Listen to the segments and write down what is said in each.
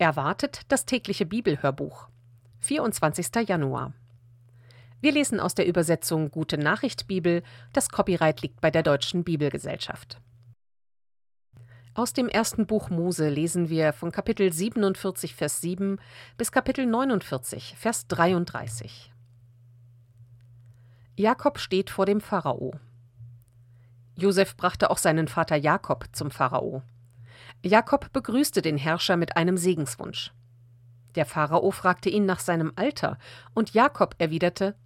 Erwartet das tägliche Bibelhörbuch. 24. Januar. Wir lesen aus der Übersetzung Gute Nachricht Bibel. Das Copyright liegt bei der Deutschen Bibelgesellschaft. Aus dem ersten Buch Mose lesen wir von Kapitel 47, Vers 7 bis Kapitel 49, Vers 33. Jakob steht vor dem Pharao. Josef brachte auch seinen Vater Jakob zum Pharao. Jakob begrüßte den Herrscher mit einem Segenswunsch. Der Pharao fragte ihn nach seinem Alter, und Jakob erwiderte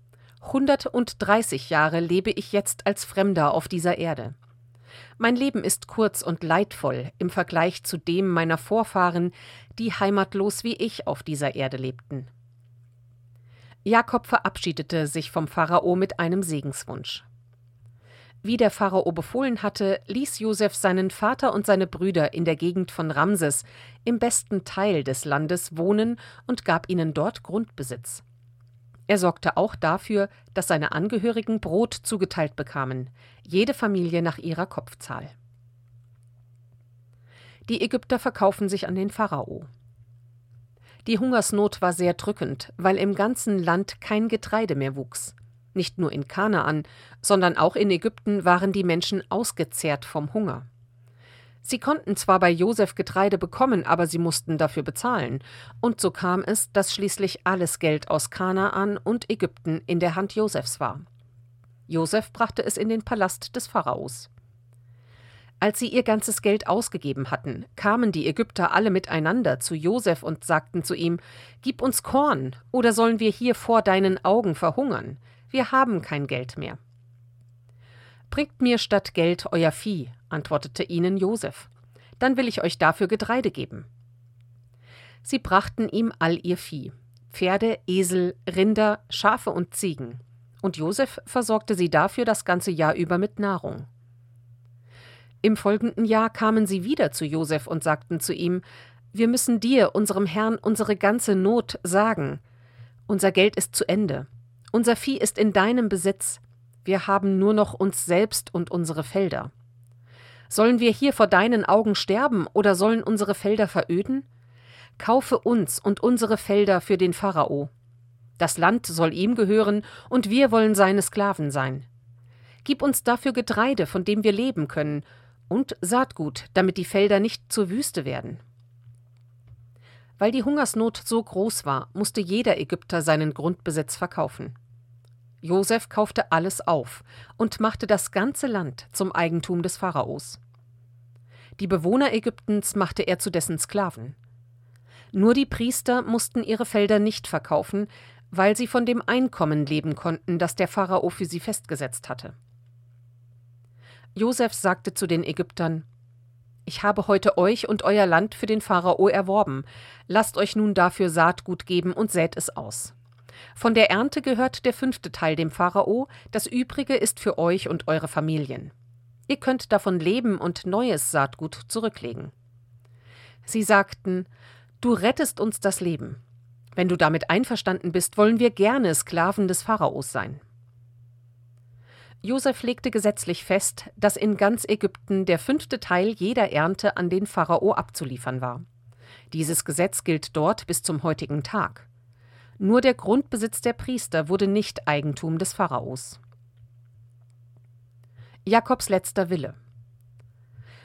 Hundertunddreißig Jahre lebe ich jetzt als Fremder auf dieser Erde. Mein Leben ist kurz und leidvoll im Vergleich zu dem meiner Vorfahren, die heimatlos wie ich auf dieser Erde lebten. Jakob verabschiedete sich vom Pharao mit einem Segenswunsch. Wie der Pharao befohlen hatte, ließ Josef seinen Vater und seine Brüder in der Gegend von Ramses, im besten Teil des Landes, wohnen und gab ihnen dort Grundbesitz. Er sorgte auch dafür, dass seine Angehörigen Brot zugeteilt bekamen, jede Familie nach ihrer Kopfzahl. Die Ägypter verkaufen sich an den Pharao. Die Hungersnot war sehr drückend, weil im ganzen Land kein Getreide mehr wuchs. Nicht nur in Kanaan, sondern auch in Ägypten waren die Menschen ausgezehrt vom Hunger. Sie konnten zwar bei Josef Getreide bekommen, aber sie mussten dafür bezahlen, und so kam es, dass schließlich alles Geld aus Kanaan und Ägypten in der Hand Josefs war. Josef brachte es in den Palast des Pharaos. Als sie ihr ganzes Geld ausgegeben hatten, kamen die Ägypter alle miteinander zu Josef und sagten zu ihm: Gib uns Korn, oder sollen wir hier vor deinen Augen verhungern? Wir haben kein Geld mehr. Bringt mir statt Geld euer Vieh, antwortete ihnen Josef. Dann will ich euch dafür Getreide geben. Sie brachten ihm all ihr Vieh, Pferde, Esel, Rinder, Schafe und Ziegen, und Josef versorgte sie dafür das ganze Jahr über mit Nahrung. Im folgenden Jahr kamen sie wieder zu Josef und sagten zu ihm: Wir müssen dir, unserem Herrn, unsere ganze Not sagen. Unser Geld ist zu Ende. Unser Vieh ist in deinem Besitz. Wir haben nur noch uns selbst und unsere Felder. Sollen wir hier vor deinen Augen sterben oder sollen unsere Felder veröden? Kaufe uns und unsere Felder für den Pharao. Das Land soll ihm gehören, und wir wollen seine Sklaven sein. Gib uns dafür Getreide, von dem wir leben können, und Saatgut, damit die Felder nicht zur Wüste werden. Weil die Hungersnot so groß war, musste jeder Ägypter seinen Grundbesitz verkaufen. Josef kaufte alles auf und machte das ganze Land zum Eigentum des Pharaos. Die Bewohner Ägyptens machte er zu dessen Sklaven. Nur die Priester mussten ihre Felder nicht verkaufen, weil sie von dem Einkommen leben konnten, das der Pharao für sie festgesetzt hatte. Josef sagte zu den Ägyptern: Ich habe heute euch und euer Land für den Pharao erworben. Lasst euch nun dafür Saatgut geben und sät es aus. Von der Ernte gehört der fünfte Teil dem Pharao, das übrige ist für euch und eure Familien. Ihr könnt davon leben und neues Saatgut zurücklegen. Sie sagten, Du rettest uns das Leben. Wenn du damit einverstanden bist, wollen wir gerne Sklaven des Pharaos sein. Josef legte gesetzlich fest, dass in ganz Ägypten der fünfte Teil jeder Ernte an den Pharao abzuliefern war. Dieses Gesetz gilt dort bis zum heutigen Tag. Nur der Grundbesitz der Priester wurde nicht Eigentum des Pharaos. Jakobs letzter Wille.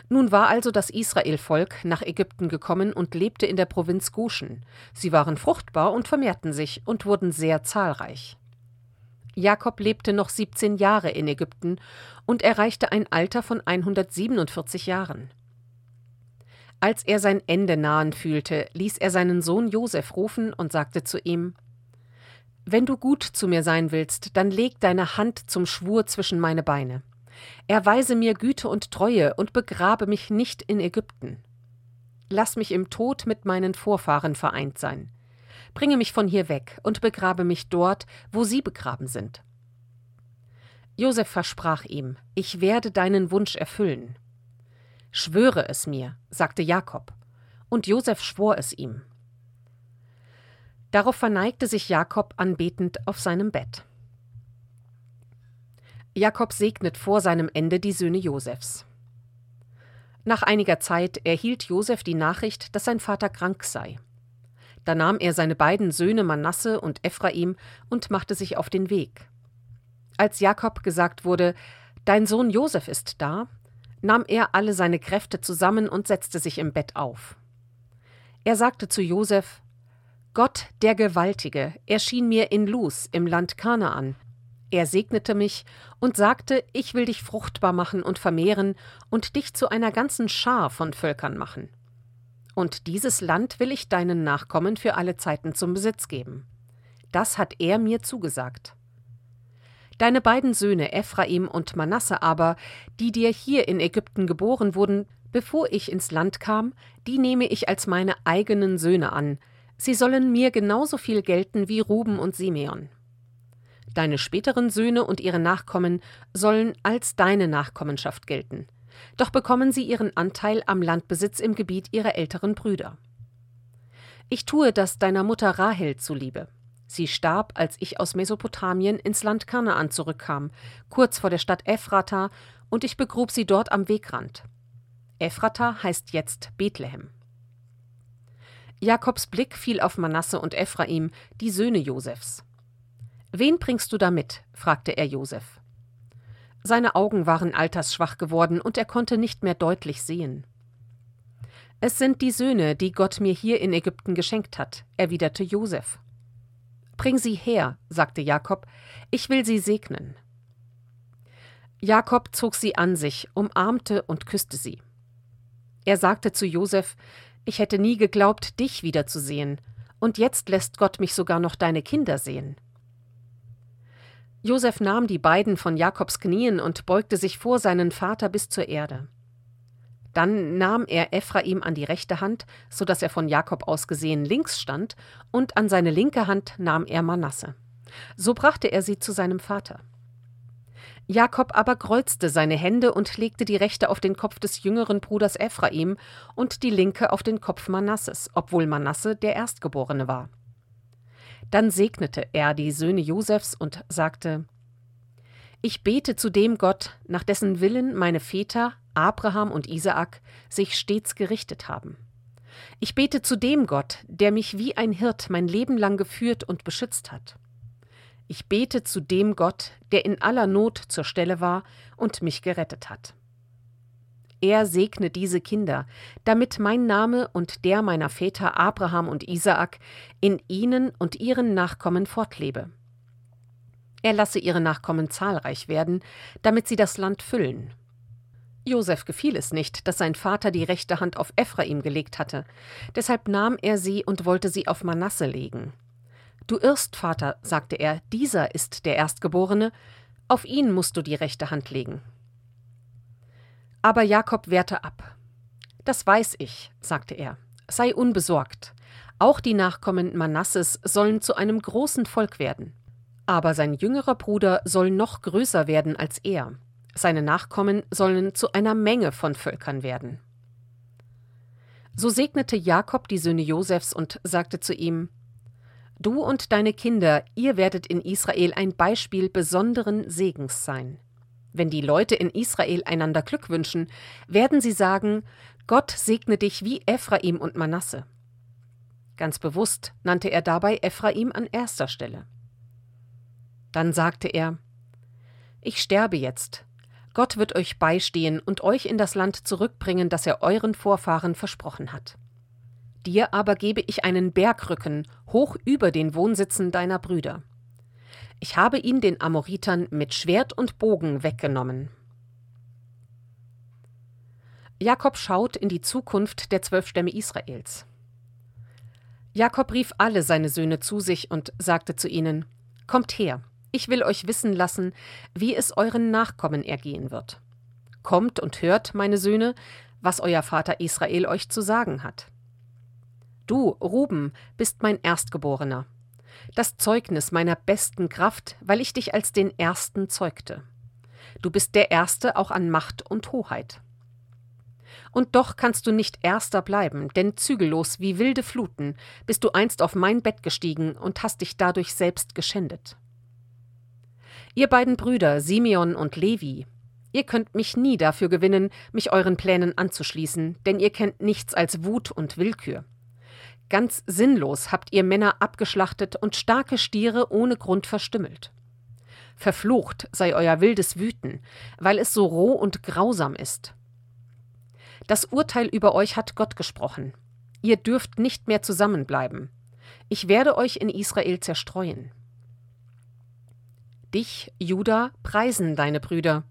Nun war also das Israelvolk nach Ägypten gekommen und lebte in der Provinz Goshen. Sie waren fruchtbar und vermehrten sich und wurden sehr zahlreich. Jakob lebte noch 17 Jahre in Ägypten und erreichte ein Alter von 147 Jahren. Als er sein Ende nahen fühlte, ließ er seinen Sohn Josef rufen und sagte zu ihm: wenn du gut zu mir sein willst, dann leg deine Hand zum Schwur zwischen meine Beine. Erweise mir Güte und Treue und begrabe mich nicht in Ägypten. Lass mich im Tod mit meinen Vorfahren vereint sein. Bringe mich von hier weg und begrabe mich dort, wo sie begraben sind. Josef versprach ihm: Ich werde deinen Wunsch erfüllen. Schwöre es mir, sagte Jakob. Und Josef schwor es ihm. Darauf verneigte sich Jakob anbetend auf seinem Bett. Jakob segnet vor seinem Ende die Söhne Josefs. Nach einiger Zeit erhielt Josef die Nachricht, dass sein Vater krank sei. Da nahm er seine beiden Söhne Manasse und Ephraim und machte sich auf den Weg. Als Jakob gesagt wurde, Dein Sohn Josef ist da, nahm er alle seine Kräfte zusammen und setzte sich im Bett auf. Er sagte zu Josef: Gott, der Gewaltige, erschien mir in Luz im Land Kanaan. Er segnete mich und sagte: Ich will dich fruchtbar machen und vermehren und dich zu einer ganzen Schar von Völkern machen. Und dieses Land will ich deinen Nachkommen für alle Zeiten zum Besitz geben. Das hat er mir zugesagt. Deine beiden Söhne Ephraim und Manasse aber, die dir hier in Ägypten geboren wurden, bevor ich ins Land kam, die nehme ich als meine eigenen Söhne an. Sie sollen mir genauso viel gelten wie Ruben und Simeon. Deine späteren Söhne und ihre Nachkommen sollen als deine Nachkommenschaft gelten. Doch bekommen sie ihren Anteil am Landbesitz im Gebiet ihrer älteren Brüder. Ich tue das deiner Mutter Rahel zuliebe. Sie starb, als ich aus Mesopotamien ins Land Kanaan zurückkam, kurz vor der Stadt Ephrata, und ich begrub sie dort am Wegrand. Ephrata heißt jetzt Bethlehem. Jakobs Blick fiel auf Manasse und Ephraim, die Söhne Josefs. Wen bringst du da mit? fragte er Josef. Seine Augen waren altersschwach geworden und er konnte nicht mehr deutlich sehen. Es sind die Söhne, die Gott mir hier in Ägypten geschenkt hat, erwiderte Josef. Bring sie her, sagte Jakob, ich will sie segnen. Jakob zog sie an sich, umarmte und küsste sie. Er sagte zu Josef, ich hätte nie geglaubt, dich wiederzusehen, und jetzt lässt Gott mich sogar noch deine Kinder sehen. Josef nahm die beiden von Jakobs Knien und beugte sich vor seinen Vater bis zur Erde. Dann nahm er Ephraim an die rechte Hand, so dass er von Jakob aus gesehen links stand, und an seine linke Hand nahm er Manasse. So brachte er sie zu seinem Vater. Jakob aber kreuzte seine Hände und legte die rechte auf den Kopf des jüngeren Bruders Ephraim und die linke auf den Kopf Manasses, obwohl Manasse der Erstgeborene war. Dann segnete er die Söhne Josefs und sagte: Ich bete zu dem Gott, nach dessen Willen meine Väter Abraham und Isaak sich stets gerichtet haben. Ich bete zu dem Gott, der mich wie ein Hirt mein Leben lang geführt und beschützt hat. Ich bete zu dem Gott, der in aller Not zur Stelle war und mich gerettet hat. Er segne diese Kinder, damit mein Name und der meiner Väter Abraham und Isaak in ihnen und ihren Nachkommen fortlebe. Er lasse ihre Nachkommen zahlreich werden, damit sie das Land füllen. Josef gefiel es nicht, dass sein Vater die rechte Hand auf Ephraim gelegt hatte. Deshalb nahm er sie und wollte sie auf Manasse legen. Du irrst, Vater, sagte er, dieser ist der Erstgeborene, auf ihn musst du die rechte Hand legen. Aber Jakob wehrte ab. Das weiß ich, sagte er, sei unbesorgt. Auch die Nachkommen Manasses sollen zu einem großen Volk werden. Aber sein jüngerer Bruder soll noch größer werden als er. Seine Nachkommen sollen zu einer Menge von Völkern werden. So segnete Jakob die Söhne Josefs und sagte zu ihm: Du und deine Kinder, ihr werdet in Israel ein Beispiel besonderen Segens sein. Wenn die Leute in Israel einander Glück wünschen, werden sie sagen: Gott segne dich wie Ephraim und Manasse. Ganz bewusst nannte er dabei Ephraim an erster Stelle. Dann sagte er: Ich sterbe jetzt, Gott wird euch beistehen und euch in das Land zurückbringen, das er euren Vorfahren versprochen hat. Dir aber gebe ich einen Bergrücken hoch über den Wohnsitzen deiner Brüder. Ich habe ihn den Amoritern mit Schwert und Bogen weggenommen. Jakob schaut in die Zukunft der zwölf Stämme Israels. Jakob rief alle seine Söhne zu sich und sagte zu ihnen: Kommt her, ich will euch wissen lassen, wie es euren Nachkommen ergehen wird. Kommt und hört, meine Söhne, was euer Vater Israel euch zu sagen hat. Du, Ruben, bist mein Erstgeborener, das Zeugnis meiner besten Kraft, weil ich dich als den Ersten zeugte. Du bist der Erste auch an Macht und Hoheit. Und doch kannst du nicht Erster bleiben, denn zügellos wie wilde Fluten bist du einst auf mein Bett gestiegen und hast dich dadurch selbst geschändet. Ihr beiden Brüder Simeon und Levi, ihr könnt mich nie dafür gewinnen, mich euren Plänen anzuschließen, denn ihr kennt nichts als Wut und Willkür. Ganz sinnlos habt ihr Männer abgeschlachtet und starke Stiere ohne Grund verstümmelt. Verflucht sei euer wildes Wüten, weil es so roh und grausam ist. Das Urteil über euch hat Gott gesprochen. Ihr dürft nicht mehr zusammenbleiben. Ich werde euch in Israel zerstreuen. Dich, Juda, preisen deine Brüder.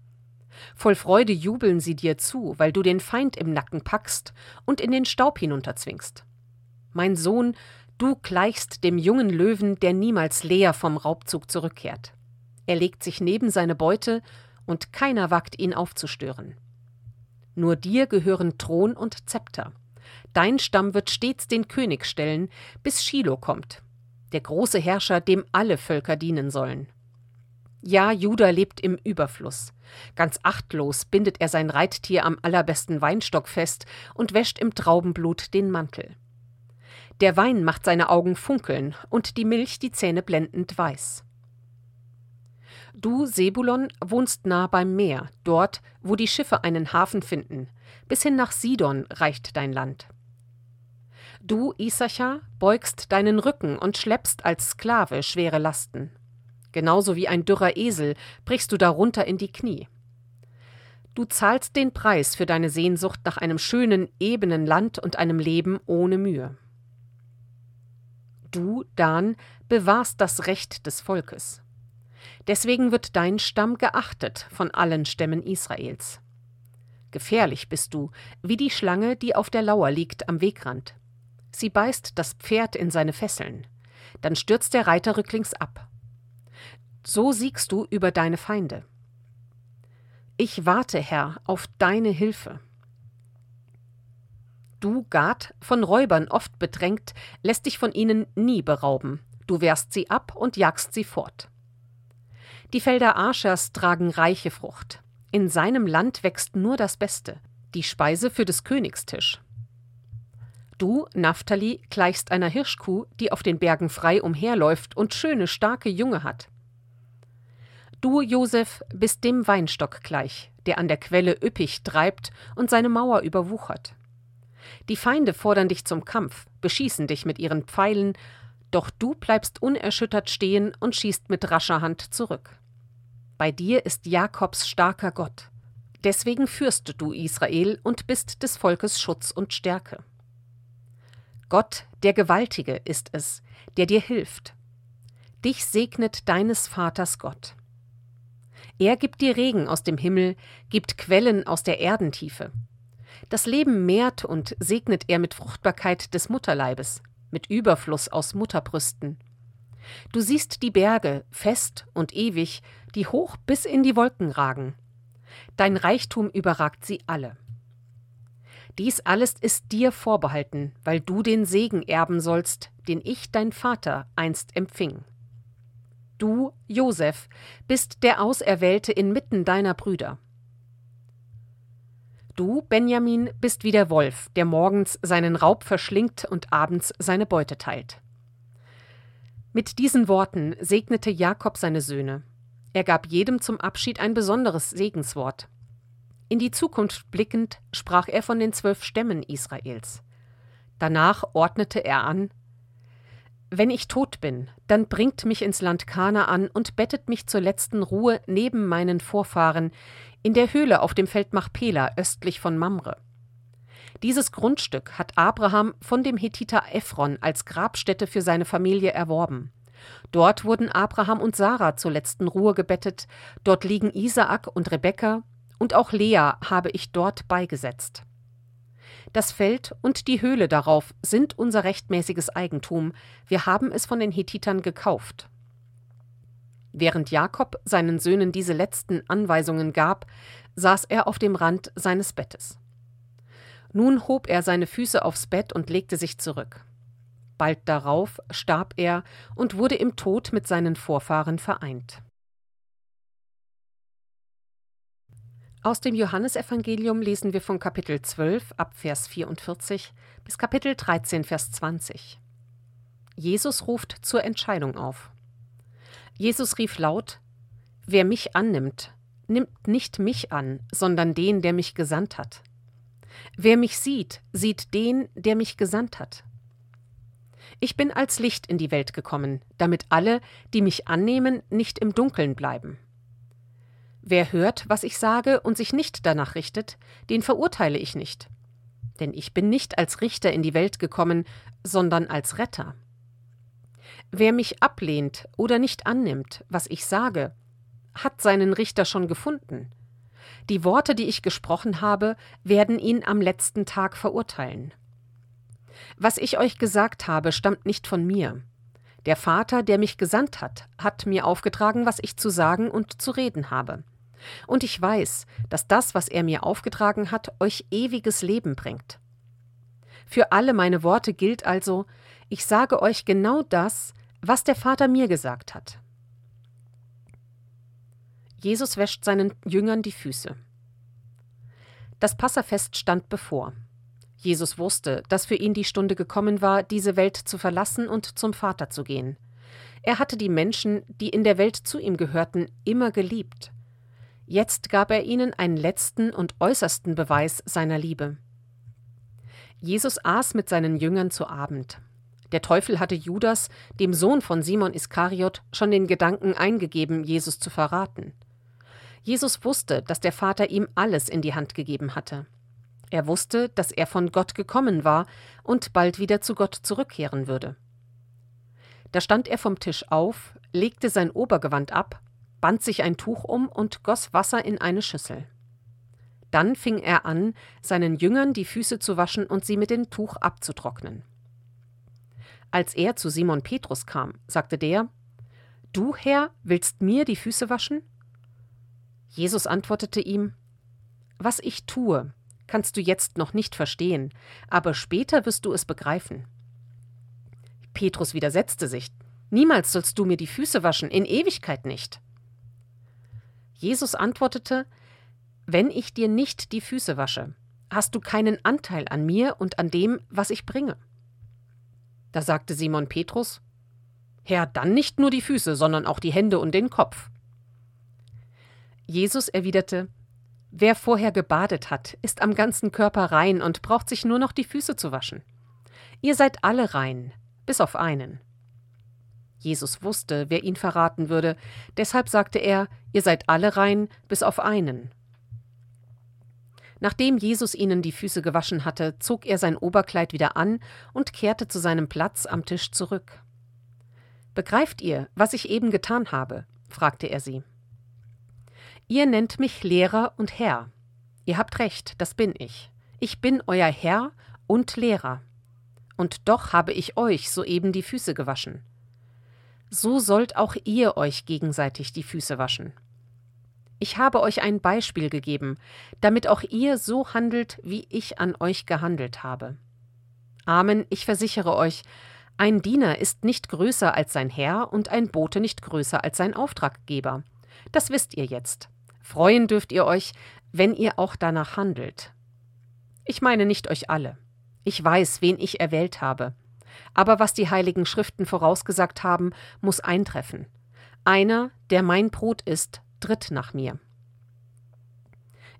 Voll Freude jubeln sie dir zu, weil du den Feind im Nacken packst und in den Staub hinunterzwingst. Mein Sohn, du gleichst dem jungen Löwen, der niemals leer vom Raubzug zurückkehrt. Er legt sich neben seine Beute, und keiner wagt ihn aufzustören. Nur dir gehören Thron und Zepter. Dein Stamm wird stets den König stellen, bis Shiloh kommt, der große Herrscher, dem alle Völker dienen sollen. Ja, Judah lebt im Überfluss. Ganz achtlos bindet er sein Reittier am allerbesten Weinstock fest und wäscht im Traubenblut den Mantel. Der Wein macht seine Augen funkeln und die Milch die Zähne blendend weiß. Du, Sebulon, wohnst nah beim Meer, dort, wo die Schiffe einen Hafen finden. Bis hin nach Sidon reicht dein Land. Du, Issachar, beugst deinen Rücken und schleppst als Sklave schwere Lasten. Genauso wie ein dürrer Esel brichst du darunter in die Knie. Du zahlst den Preis für deine Sehnsucht nach einem schönen, ebenen Land und einem Leben ohne Mühe. Du, Dan, bewahrst das Recht des Volkes. Deswegen wird dein Stamm geachtet von allen Stämmen Israels. Gefährlich bist du, wie die Schlange, die auf der Lauer liegt am Wegrand. Sie beißt das Pferd in seine Fesseln. Dann stürzt der Reiter rücklings ab. So siegst du über deine Feinde. Ich warte, Herr, auf deine Hilfe. Du, Gad, von Räubern oft bedrängt, lässt dich von ihnen nie berauben. Du wehrst sie ab und jagst sie fort. Die Felder Aschers tragen reiche Frucht. In seinem Land wächst nur das Beste, die Speise für des Königstisch. Du, Naphtali, gleichst einer Hirschkuh, die auf den Bergen frei umherläuft und schöne, starke Junge hat. Du, Josef, bist dem Weinstock gleich, der an der Quelle üppig treibt und seine Mauer überwuchert. Die Feinde fordern dich zum Kampf, beschießen dich mit ihren Pfeilen, doch du bleibst unerschüttert stehen und schießt mit rascher Hand zurück. Bei dir ist Jakobs starker Gott. Deswegen führst du Israel und bist des Volkes Schutz und Stärke. Gott, der Gewaltige, ist es, der dir hilft. Dich segnet deines Vaters Gott. Er gibt dir Regen aus dem Himmel, gibt Quellen aus der Erdentiefe. Das Leben mehrt und segnet er mit Fruchtbarkeit des Mutterleibes, mit Überfluss aus Mutterbrüsten. Du siehst die Berge, fest und ewig, die hoch bis in die Wolken ragen. Dein Reichtum überragt sie alle. Dies alles ist dir vorbehalten, weil du den Segen erben sollst, den ich, dein Vater, einst empfing. Du, Josef, bist der Auserwählte inmitten deiner Brüder. Du, Benjamin, bist wie der Wolf, der morgens seinen Raub verschlingt und abends seine Beute teilt. Mit diesen Worten segnete Jakob seine Söhne. Er gab jedem zum Abschied ein besonderes Segenswort. In die Zukunft blickend sprach er von den zwölf Stämmen Israels. Danach ordnete er an Wenn ich tot bin, dann bringt mich ins Land Kanaan und bettet mich zur letzten Ruhe neben meinen Vorfahren in der Höhle auf dem Feld Machpela östlich von Mamre. Dieses Grundstück hat Abraham von dem Hethiter Ephron als Grabstätte für seine Familie erworben. Dort wurden Abraham und Sarah zur letzten Ruhe gebettet, dort liegen Isaak und Rebekka, und auch Lea habe ich dort beigesetzt. Das Feld und die Höhle darauf sind unser rechtmäßiges Eigentum, wir haben es von den Hethitern gekauft. Während Jakob seinen Söhnen diese letzten Anweisungen gab, saß er auf dem Rand seines Bettes. Nun hob er seine Füße aufs Bett und legte sich zurück. Bald darauf starb er und wurde im Tod mit seinen Vorfahren vereint. Aus dem Johannesevangelium lesen wir von Kapitel 12 ab Vers 44 bis Kapitel 13 Vers 20. Jesus ruft zur Entscheidung auf. Jesus rief laut Wer mich annimmt, nimmt nicht mich an, sondern den, der mich gesandt hat. Wer mich sieht, sieht den, der mich gesandt hat. Ich bin als Licht in die Welt gekommen, damit alle, die mich annehmen, nicht im Dunkeln bleiben. Wer hört, was ich sage und sich nicht danach richtet, den verurteile ich nicht. Denn ich bin nicht als Richter in die Welt gekommen, sondern als Retter. Wer mich ablehnt oder nicht annimmt, was ich sage, hat seinen Richter schon gefunden. Die Worte, die ich gesprochen habe, werden ihn am letzten Tag verurteilen. Was ich euch gesagt habe, stammt nicht von mir. Der Vater, der mich gesandt hat, hat mir aufgetragen, was ich zu sagen und zu reden habe. Und ich weiß, dass das, was er mir aufgetragen hat, euch ewiges Leben bringt. Für alle meine Worte gilt also, ich sage euch genau das, was der Vater mir gesagt hat. Jesus wäscht seinen Jüngern die Füße. Das Passafest stand bevor. Jesus wusste, dass für ihn die Stunde gekommen war, diese Welt zu verlassen und zum Vater zu gehen. Er hatte die Menschen, die in der Welt zu ihm gehörten, immer geliebt. Jetzt gab er ihnen einen letzten und äußersten Beweis seiner Liebe. Jesus aß mit seinen Jüngern zu Abend. Der Teufel hatte Judas, dem Sohn von Simon Iskariot, schon den Gedanken eingegeben, Jesus zu verraten. Jesus wusste, dass der Vater ihm alles in die Hand gegeben hatte. Er wusste, dass er von Gott gekommen war und bald wieder zu Gott zurückkehren würde. Da stand er vom Tisch auf, legte sein Obergewand ab, band sich ein Tuch um und goss Wasser in eine Schüssel. Dann fing er an, seinen Jüngern die Füße zu waschen und sie mit dem Tuch abzutrocknen. Als er zu Simon Petrus kam, sagte der: Du, Herr, willst mir die Füße waschen? Jesus antwortete ihm: Was ich tue, kannst du jetzt noch nicht verstehen, aber später wirst du es begreifen. Petrus widersetzte sich: Niemals sollst du mir die Füße waschen, in Ewigkeit nicht. Jesus antwortete: Wenn ich dir nicht die Füße wasche, hast du keinen Anteil an mir und an dem, was ich bringe. Da sagte Simon Petrus: Herr, dann nicht nur die Füße, sondern auch die Hände und den Kopf. Jesus erwiderte: Wer vorher gebadet hat, ist am ganzen Körper rein und braucht sich nur noch die Füße zu waschen. Ihr seid alle rein, bis auf einen. Jesus wusste, wer ihn verraten würde, deshalb sagte er, ihr seid alle rein, bis auf einen. Nachdem Jesus ihnen die Füße gewaschen hatte, zog er sein Oberkleid wieder an und kehrte zu seinem Platz am Tisch zurück. Begreift ihr, was ich eben getan habe? fragte er sie. Ihr nennt mich Lehrer und Herr. Ihr habt recht, das bin ich. Ich bin euer Herr und Lehrer. Und doch habe ich euch soeben die Füße gewaschen. So sollt auch ihr euch gegenseitig die Füße waschen. Ich habe euch ein Beispiel gegeben, damit auch ihr so handelt, wie ich an euch gehandelt habe. Amen, ich versichere euch, ein Diener ist nicht größer als sein Herr und ein Bote nicht größer als sein Auftraggeber. Das wisst ihr jetzt. Freuen dürft ihr euch, wenn ihr auch danach handelt. Ich meine nicht euch alle. Ich weiß, wen ich erwählt habe. Aber was die heiligen Schriften vorausgesagt haben, muss eintreffen. Einer, der mein Brot ist, tritt nach mir.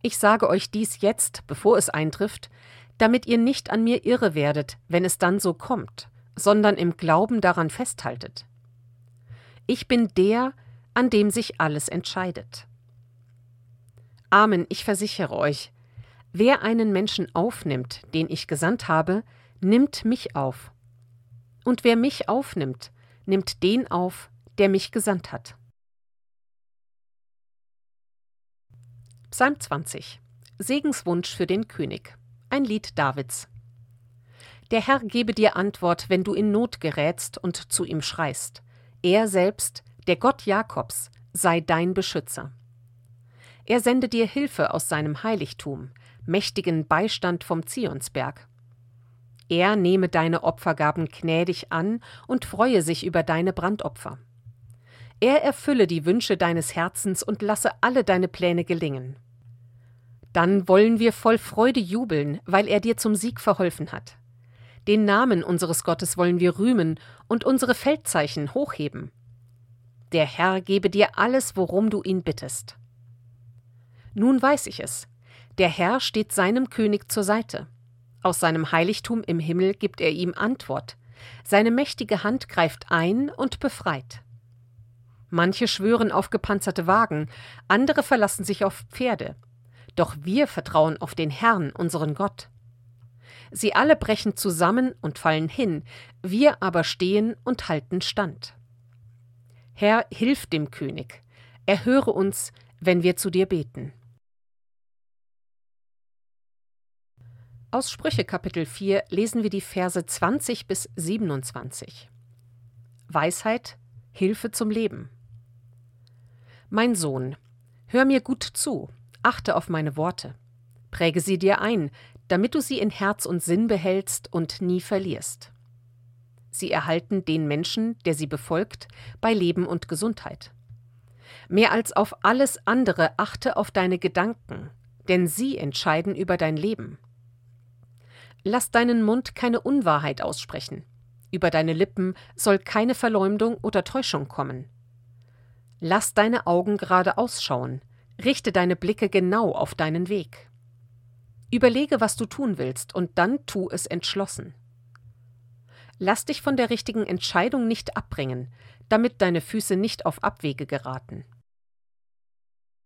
Ich sage euch dies jetzt, bevor es eintrifft, damit ihr nicht an mir irre werdet, wenn es dann so kommt, sondern im Glauben daran festhaltet. Ich bin der, an dem sich alles entscheidet. Amen, ich versichere euch, wer einen Menschen aufnimmt, den ich gesandt habe, nimmt mich auf. Und wer mich aufnimmt, nimmt den auf, der mich gesandt hat. Psalm 20 Segenswunsch für den König. Ein Lied Davids. Der Herr gebe dir Antwort, wenn du in Not gerätst und zu ihm schreist. Er selbst, der Gott Jakobs, sei dein Beschützer. Er sende dir Hilfe aus seinem Heiligtum, mächtigen Beistand vom Zionsberg. Er nehme deine Opfergaben gnädig an und freue sich über deine Brandopfer. Er erfülle die Wünsche deines Herzens und lasse alle deine Pläne gelingen. Dann wollen wir voll Freude jubeln, weil er dir zum Sieg verholfen hat. Den Namen unseres Gottes wollen wir rühmen und unsere Feldzeichen hochheben. Der Herr gebe dir alles, worum du ihn bittest. Nun weiß ich es. Der Herr steht seinem König zur Seite. Aus seinem Heiligtum im Himmel gibt er ihm Antwort. Seine mächtige Hand greift ein und befreit. Manche schwören auf gepanzerte Wagen, andere verlassen sich auf Pferde. Doch wir vertrauen auf den Herrn, unseren Gott. Sie alle brechen zusammen und fallen hin, wir aber stehen und halten stand. Herr, hilf dem König, erhöre uns, wenn wir zu dir beten. Aus Sprüche Kapitel 4 lesen wir die Verse 20 bis 27. Weisheit, Hilfe zum Leben. Mein Sohn, hör mir gut zu, achte auf meine Worte, präge sie dir ein, damit du sie in Herz und Sinn behältst und nie verlierst. Sie erhalten den Menschen, der sie befolgt, bei Leben und Gesundheit. Mehr als auf alles andere achte auf deine Gedanken, denn sie entscheiden über dein Leben. Lass deinen Mund keine Unwahrheit aussprechen. Über deine Lippen soll keine Verleumdung oder Täuschung kommen. Lass deine Augen gerade ausschauen, richte deine Blicke genau auf deinen Weg. Überlege, was du tun willst, und dann tu es entschlossen. Lass dich von der richtigen Entscheidung nicht abbringen, damit deine Füße nicht auf Abwege geraten.